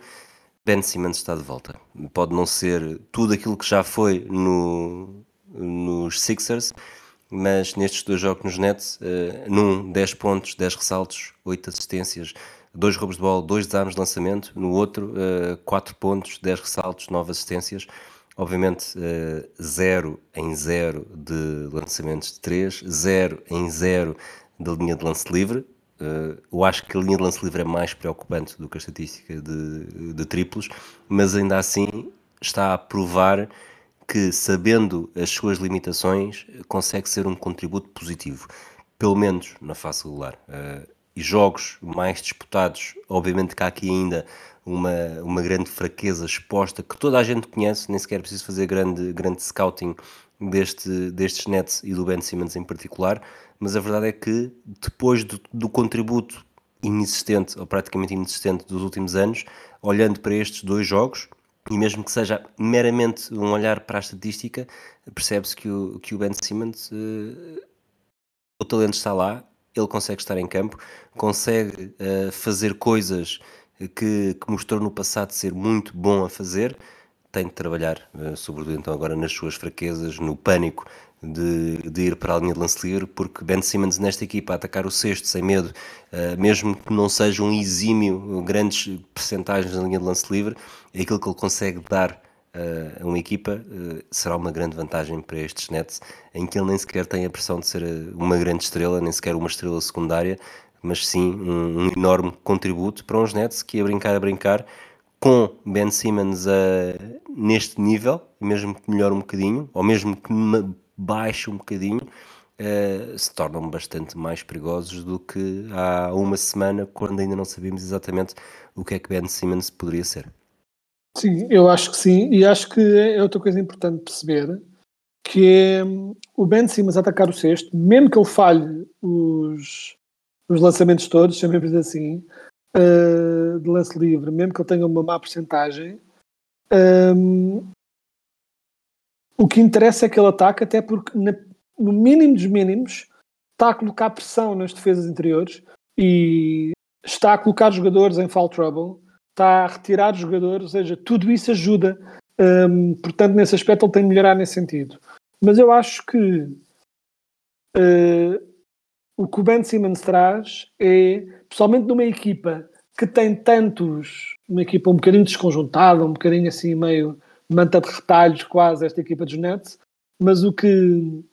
Ben Simmons está de volta. Pode não ser tudo aquilo que já foi no, nos Sixers, mas nestes dois jogos nos Nets, uh, num 10 pontos, 10 ressaltos, 8 assistências, 2 roubos de bola, 2 desarmes de lançamento, no outro uh, 4 pontos, 10 ressaltos, 9 assistências. Obviamente, 0 uh, em 0 de lançamentos de 3, 0 em 0 da linha de lance livre, Uh, eu acho que a linha de lance livre é mais preocupante do que a estatística de, de triplos, mas ainda assim está a provar que, sabendo as suas limitações, consegue ser um contributo positivo, pelo menos na fase regular. Uh, e jogos mais disputados, obviamente que há aqui ainda uma, uma grande fraqueza exposta que toda a gente conhece, nem sequer é preciso fazer grande, grande scouting deste, destes Nets e do Ben Simmons em particular, mas a verdade é que depois do, do contributo inexistente ou praticamente inexistente dos últimos anos, olhando para estes dois jogos, e mesmo que seja meramente um olhar para a estatística, percebe-se que o, que o Ben Simmons, uh, o talento está lá, ele consegue estar em campo, consegue uh, fazer coisas que, que, mostrou no passado ser muito bom a fazer, tem de trabalhar, uh, sobretudo então agora nas suas fraquezas, no pânico de, de, ir para a linha de lance livre, porque Ben Simmons nesta equipa a atacar o sexto sem medo, uh, mesmo que não seja um exímio, grandes percentagens na linha de lance livre, aquilo que ele consegue dar uh, uma equipa, será uma grande vantagem para estes Nets, em que ele nem sequer tem a pressão de ser uma grande estrela, nem sequer uma estrela secundária, mas sim um, um enorme contributo para uns Nets que a brincar a brincar com Ben Simmons uh, neste nível, mesmo que melhore um bocadinho, ou mesmo que baixe um bocadinho, uh, se tornam bastante mais perigosos do que há uma semana, quando ainda não sabíamos exatamente o que é que Ben Simmons poderia ser. Sim, eu acho que sim, e acho que é outra coisa importante perceber, que é hum, o Ben Simmons atacar o sexto, mesmo que ele falhe os, os lançamentos todos, chamemos assim, uh, de lance livre, mesmo que ele tenha uma má porcentagem, um, o que interessa é que ele ataque, até porque na, no mínimo dos mínimos está a colocar pressão nas defesas interiores e está a colocar jogadores em foul trouble, está a retirar jogadores, ou seja, tudo isso ajuda. Um, portanto, nesse aspecto ele tem de melhorar nesse sentido. Mas eu acho que uh, o que o Ben Simmons traz é, pessoalmente numa equipa que tem tantos, uma equipa um bocadinho desconjuntada, um bocadinho assim meio manta de retalhos quase, esta equipa dos Nets, mas o que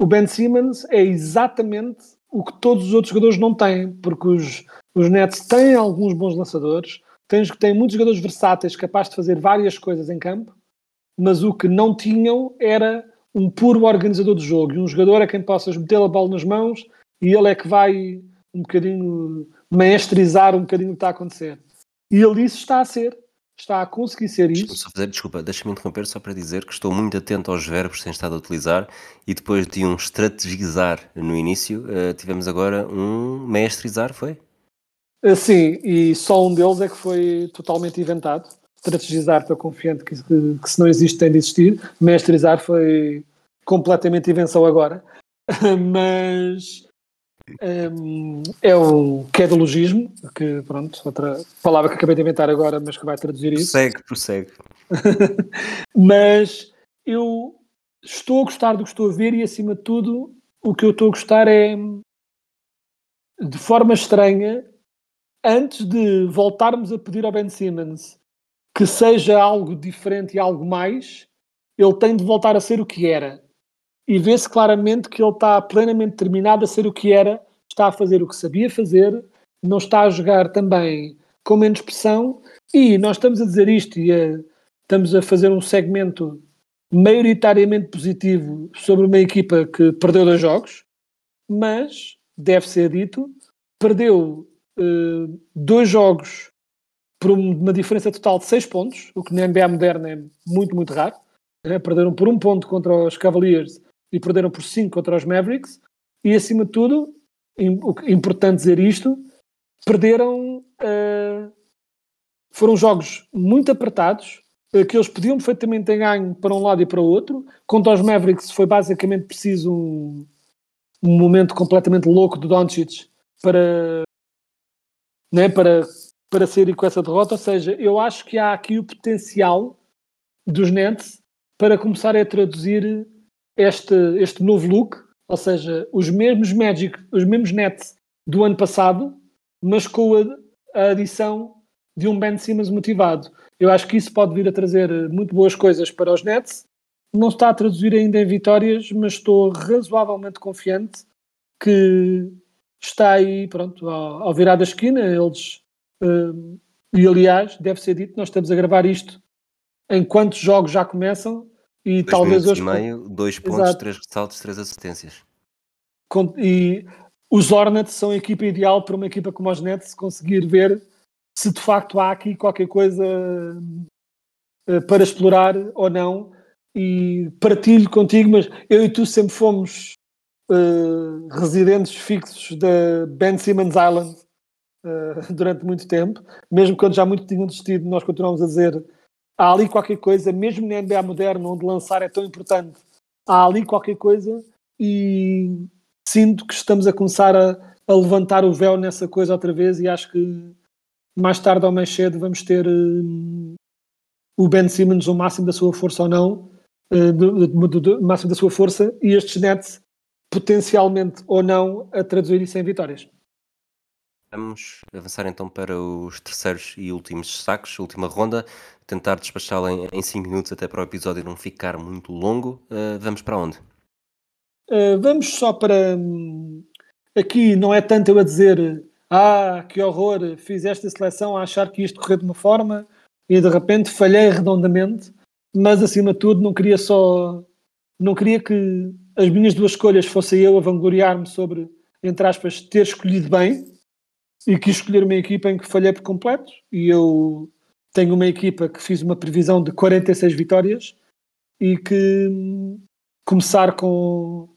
o Ben Simmons é exatamente o que todos os outros jogadores não têm, porque os, os Nets têm alguns bons lançadores, têm, têm muitos jogadores versáteis capazes de fazer várias coisas em campo, mas o que não tinham era um puro organizador de jogo e um jogador a quem possas meter a bola nas mãos e ele é que vai um bocadinho maestrizar um bocadinho o que está a acontecer. E ele isso está a ser está a conseguir ser isso. Só fazer, desculpa, deixa-me interromper só para dizer que estou muito atento aos verbos que têm estado a utilizar e depois de um estrategizar no início, uh, tivemos agora um mestrizar, foi? Uh, sim, e só um deles é que foi totalmente inventado. Estrategizar, estou confiante que, que, que se não existe tem de existir. Mestrizar foi completamente invenção agora. Mas um, é o quedologismo, que pronto, outra palavra que acabei de inventar agora, mas que vai traduzir isso. Prossegue, prossegue. mas eu estou a gostar do que estou a ver e acima de tudo o que eu estou a gostar é de forma estranha, antes de voltarmos a pedir ao Ben Simmons que seja algo diferente e algo mais, ele tem de voltar a ser o que era. E vê-se claramente que ele está plenamente determinado a ser o que era, está a fazer o que sabia fazer, não está a jogar também com menos pressão. E nós estamos a dizer isto e a, estamos a fazer um segmento maioritariamente positivo sobre uma equipa que perdeu dois jogos, mas deve ser dito, perdeu uh, dois jogos por uma diferença total de seis pontos, o que na NBA moderna é muito, muito raro. Né? Perderam por um ponto contra os Cavaliers e perderam por 5 contra os Mavericks. E acima de tudo, importante dizer isto, perderam. Uh, foram jogos muito apertados, uh, que eles podiam perfeitamente ter ganho para um lado e para o outro. Contra os Mavericks foi basicamente preciso um, um momento completamente louco do Doncic para, né, para, para sair com essa derrota. Ou seja, eu acho que há aqui o potencial dos Nets para começar a traduzir este, este novo look, ou seja, os mesmos Magic, os mesmos Nets do ano passado, mas com a, a adição de um Ben Simmons motivado. Eu acho que isso pode vir a trazer muito boas coisas para os Nets. Não está a traduzir ainda em vitórias, mas estou razoavelmente confiante que está aí, pronto, ao, ao virar da esquina. Eles, e aliás, deve ser dito, nós estamos a gravar isto enquanto os jogos já começam e dois talvez hoje. Meio, dois pontos, Exato. três ressaltos, três assistências. E os Hornets são a equipa ideal para uma equipa como os Nets conseguir ver se de facto há aqui qualquer coisa eh, para explorar ou não. E partilho contigo, mas eu e tu sempre fomos uh, residentes fixos da Ben Simmons Island uh, durante muito tempo, mesmo quando já muito tinham desistido, nós continuamos a dizer há ali qualquer coisa, mesmo na NBA moderna, onde lançar é tão importante, há ali qualquer coisa e sinto que estamos a começar a, a levantar o véu nessa coisa outra vez e acho que mais tarde ou mais cedo vamos ter uh, o Ben Simmons o máximo da sua força ou não, uh, máximo da sua força e estes Nets potencialmente ou não a traduzir isso em vitórias. Vamos avançar então para os terceiros e últimos destaques, última ronda, tentar despachá-la em 5 minutos até para o episódio não ficar muito longo. Uh, vamos para onde? Uh, vamos só para. Hum, aqui não é tanto eu a dizer ah, que horror, fiz esta seleção a achar que isto correr de uma forma e de repente falhei redondamente, mas acima de tudo não queria só. Não queria que as minhas duas escolhas fossem eu a vangloriar-me sobre, entre aspas, ter escolhido bem e quis escolher uma equipa em que falhei por completo. E eu tenho uma equipa que fiz uma previsão de 46 vitórias e que hum, começar com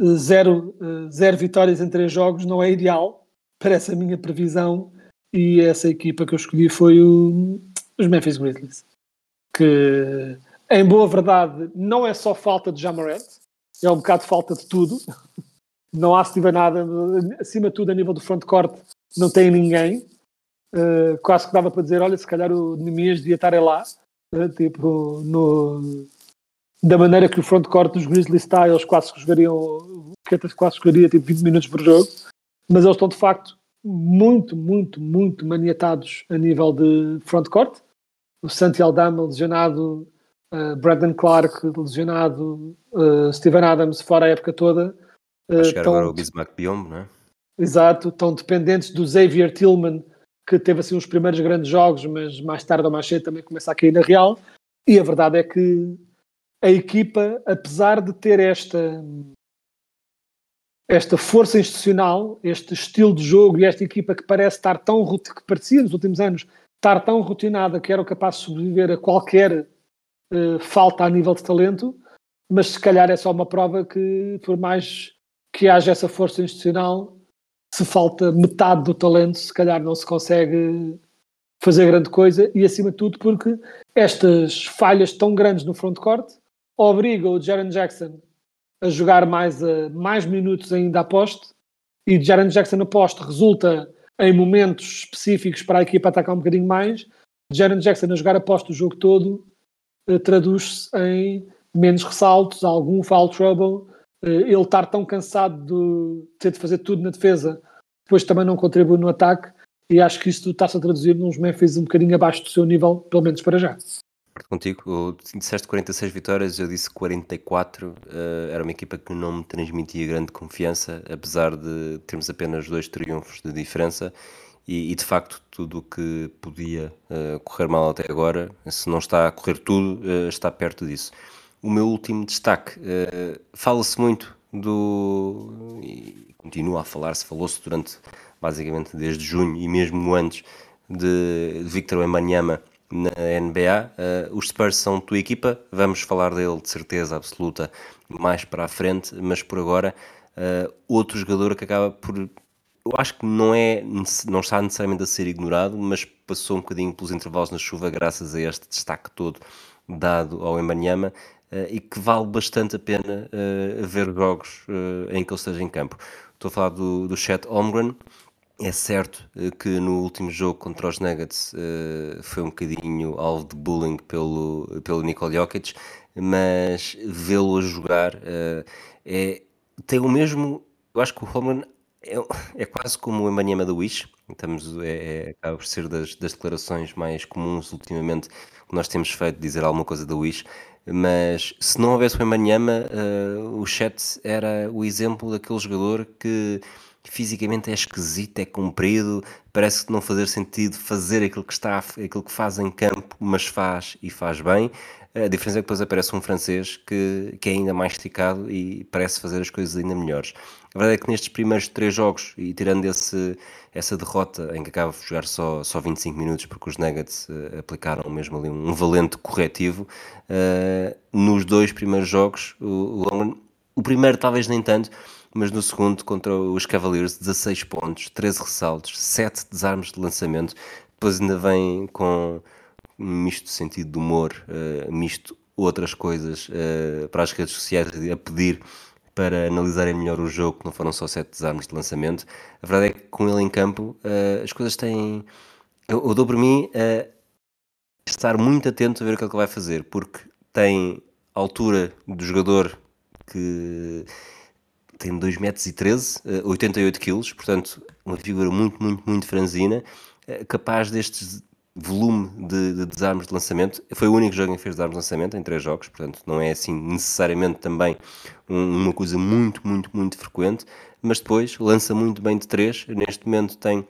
eh, zero, eh, zero vitórias em três jogos não é ideal para essa minha previsão. E essa equipa que eu escolhi foi o, os Memphis Grizzlies que em boa verdade não é só falta de Jamarant é um bocado falta de tudo. Não há se tiver nada acima de tudo a nível do frontcourt não tem ninguém uh, quase que dava para dizer olha se calhar o Nemias devia estar lá uh, tipo no da maneira que o frontcourt dos Grizzlies está, eles quase que jogariam, o quase jogaria tipo 20 minutos por jogo, mas eles estão de facto muito, muito, muito maniatados a nível de frontcourt. O Santi Aldama lesionado, uh, Brandon Clark lesionado, uh, Steven Adams fora a época toda. Uh, Vai chegar tão, agora o Bismarck Biombo, não é? Exato, estão dependentes do Xavier Tillman, que teve assim os primeiros grandes jogos, mas mais tarde ou mais cedo também começa a cair na real. E a verdade é que a equipa, apesar de ter esta esta força institucional, este estilo de jogo e esta equipa que parece estar tão que parecia nos últimos anos estar tão rotinada que era capaz de sobreviver a qualquer uh, falta a nível de talento, mas se calhar é só uma prova que por mais que haja essa força institucional, se falta metade do talento, se calhar não se consegue fazer grande coisa e acima de tudo porque estas falhas tão grandes no frontcourt obriga o Jaron Jackson a jogar mais, a, mais minutos ainda a poste e Jaron Jackson a poste resulta em momentos específicos para a equipa atacar um bocadinho mais. Jaron Jackson a jogar a poste o jogo todo uh, traduz-se em menos ressaltos, algum foul trouble, ele estar tão cansado de ter de fazer tudo na defesa, depois também não contribui no ataque e acho que isso está-se a traduzir nos Memphis um bocadinho abaixo do seu nível, pelo menos para já contigo. Disseste 46 vitórias, eu disse 44. Uh, eh, era uma equipa que não me transmitia grande confiança, apesar de termos apenas dois triunfos de diferença. E, e de facto, tudo o que podia uh, correr mal até agora, se não está a correr tudo, uh, está perto disso. O meu último destaque, fala-se muito do. e continua a falar-se, falou-se durante basicamente desde junho e mesmo antes de Victor Wembanyama na NBA. Uh, os Spurs são tua equipa, vamos falar dele de certeza absoluta mais para a frente, mas por agora, uh, outro jogador que acaba por. Eu acho que não, é, não está necessariamente a ser ignorado, mas passou um bocadinho pelos intervalos na chuva graças a este destaque todo dado ao Embanyama uh, e que vale bastante a pena ver jogos em que ele esteja em campo. Estou a falar do, do Chet Holmgren, é certo eh, que no último jogo contra os Nuggets foi um bocadinho alvo de bullying pelo, pelo Nikola Jokic, mas vê-lo a jogar é, tem o mesmo. Eu acho que o Holman é, é quase como o Embanyama da Wish. Estamos, é, é, acaba por ser das, das declarações mais comuns ultimamente que nós temos feito, dizer alguma coisa da Wish. Mas se não houvesse o Embanyama, uh, o Chet era o exemplo daquele jogador que fisicamente é esquisito, é comprido, parece que não fazer sentido fazer aquilo que está, aquilo que faz em campo, mas faz e faz bem. A diferença é que depois aparece um francês que, que é ainda mais esticado e parece fazer as coisas ainda melhores. A verdade é que nestes primeiros três jogos, e tirando esse, essa derrota em que acaba de jogar só, só 25 minutos, porque os Nuggets uh, aplicaram mesmo ali um, valente corretivo, uh, nos dois primeiros jogos, o, o, primeiro talvez nem tanto, mas no segundo contra os Cavaliers 16 pontos, 13 ressaltos, 7 desarmes de lançamento, depois ainda vem com um misto de sentido de humor, uh, misto outras coisas para as redes sociais a pedir para analisarem melhor o jogo, que não foram só 7 desarmes de lançamento. A verdade é que com ele em campo uh, as coisas têm. Eu, eu dou por mim a estar muito atento a ver o que é que ele vai fazer, porque tem altura do jogador que tem 2 metros e 13, eh, 88 quilos, portanto, uma figura muito, muito, muito franzina, eh, capaz destes volume de, de desarmes de lançamento. Foi o único jogo em que fez desarmes de lançamento, em três jogos, portanto, não é assim necessariamente também um- uma coisa muito, muito, muito frequente, mas depois lança muito bem de três. Neste momento tem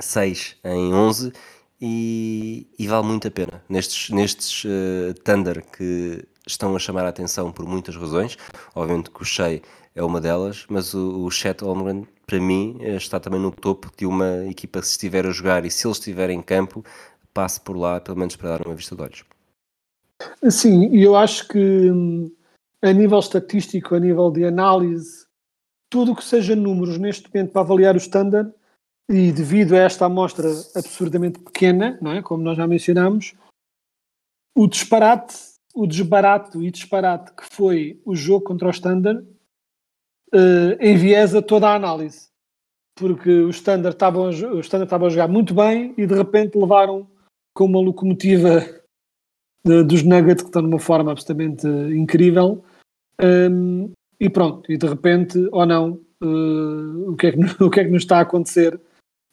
6 em 11 e, e vale muito a pena. Nestes, nestes eh, Thunder que estão a chamar a atenção por muitas razões, obviamente que o Shea é uma delas, mas o, o Chet Holmgren, para mim, eh, está também no topo de uma equipa se estiver a jogar e se ele estiver em campo, passe por lá, pelo menos para dar uma vista de olhos. Sim, e eu acho que a nível estatístico, a nível de análise, tudo o que seja números neste momento para avaliar o standard, e devido a esta amostra absurdamente pequena, não é? como nós já mencionamos, o disparate, o desbarato e disparate que foi o jogo contra o standard eh, enviesa toda a análise. Porque o standard estavam o standard estava a jogar muito bem e de repente levaram com uma locomotiva de- dos Nuggets que estão numa forma absolutamente eh, incrível. Hum, e pronto, e de repente, ou não, eh, o, que é que, o que é que nos está a acontecer?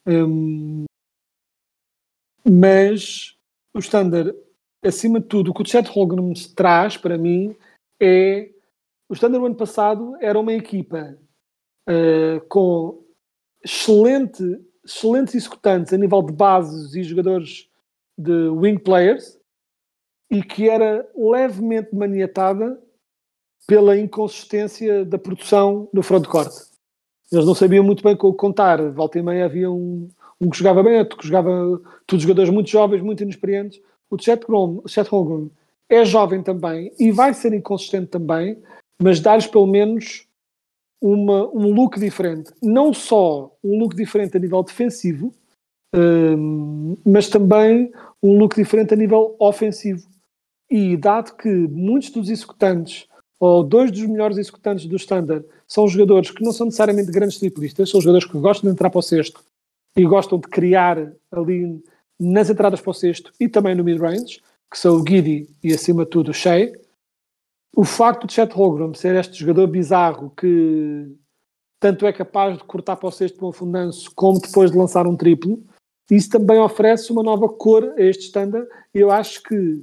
Hum, mas o Standard, acima de tudo, o que o Chet Holmgren traz para mim é o Standard no ano passado era uma equipa eh, com excelente, excelentes executantes a nível de bases e jogadores de wing players e que era levemente maniatada pela inconsistência da produção no frontcourt. Eles não sabiam muito bem com o que contar. Volta e meia havia um, um que jogava bem, outro que jogava todos jogadores muito jovens, muito inexperientes. O Chet Holmgren é jovem também e vai ser inconsistente também, mas dar-lhes pelo menos uma, um look diferente. Não só um look diferente a nível defensivo, mas também um look diferente a nível ofensivo. E dado que muitos dos executantes, ou dois dos melhores executantes do Standard, são jogadores que não são necessariamente grandes triplistas, são jogadores que gostam de entrar para o cesto e gostam de criar ali nas entradas para o cesto e também no mid-range, que são o Giddy e acima de tudo o Shea. O facto de Chet Holmgren ser este jogador bizarro que tanto é capaz de cortar para o cesto com um afundanço como depois de lançar um triplo, isso também oferece uma nova cor a este standard eu acho que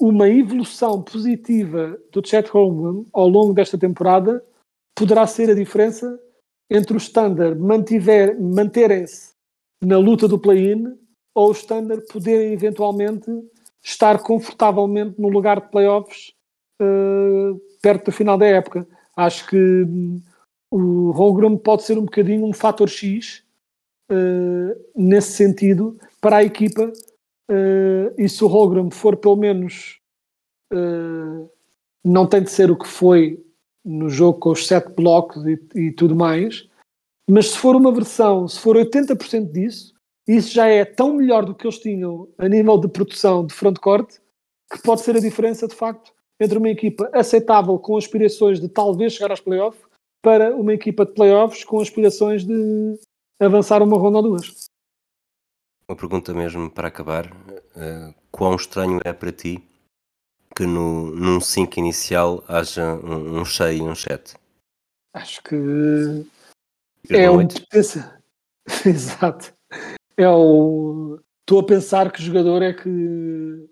uma evolução positiva do Chet Holmgren ao longo desta temporada poderá ser a diferença entre o standard manterem-se na luta do play-in ou o standard poderem eventualmente estar confortavelmente no lugar de playoffs uh, perto do final da época. Acho que hum, o Holmgren pode ser um bocadinho um fator X nesse sentido para a equipa uh, e se o Holmgren for pelo menos uh, não tem de ser o que foi no jogo com os sete blocos e, e tudo mais, mas se for uma versão, se for 80% disso, isso já é tão melhor do que eles tinham a nível de produção de frontcourt que pode ser a diferença de facto entre uma equipa aceitável com aspirações de talvez chegar aos playoffs para uma equipa de playoffs com aspirações de avançar uma ronda ou duas. Uma pergunta mesmo para acabar. Uh, quão estranho é para ti que no, num 5 inicial haja um, um cheio e um chat? Acho que é um potencial. Exato. É o. Estou a pensar que jogador é que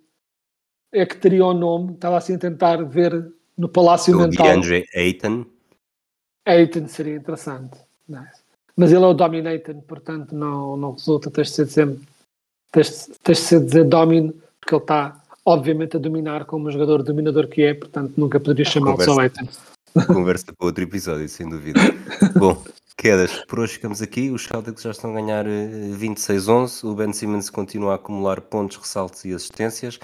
é que teria o nome. Estava assim a tentar ver no Palácio o Mental. DeAndre Ayton. Ayton seria interessante. Nice. Mas ele é o Dominator, portanto não, não resulta. Tens de ser sempre. Tens, tens de dizer Domin, porque ele está obviamente a dominar como um jogador dominador que é, portanto nunca poderia chamá-lo só Ayton. Conversa para outro episódio, sem dúvida. Bom, quedas, por hoje ficamos aqui. Os Celtics já estão a ganhar 26-11. O Ben Simmons continua a acumular pontos, ressaltos e assistências.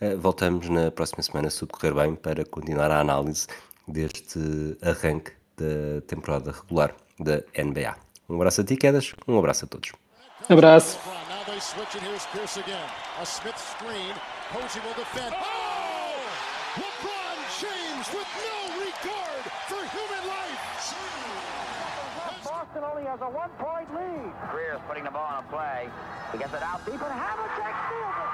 Uh, voltamos na próxima semana, se tudo correr bem, para continuar a análise deste arranque da temporada regular da NBA. Um abraço a ti, Quedas. Um abraço a todos. Abraço. Oh! Boston only has a one-point lead. Greer's putting the ball on a play. He gets it out deep, and Havlicek steals it.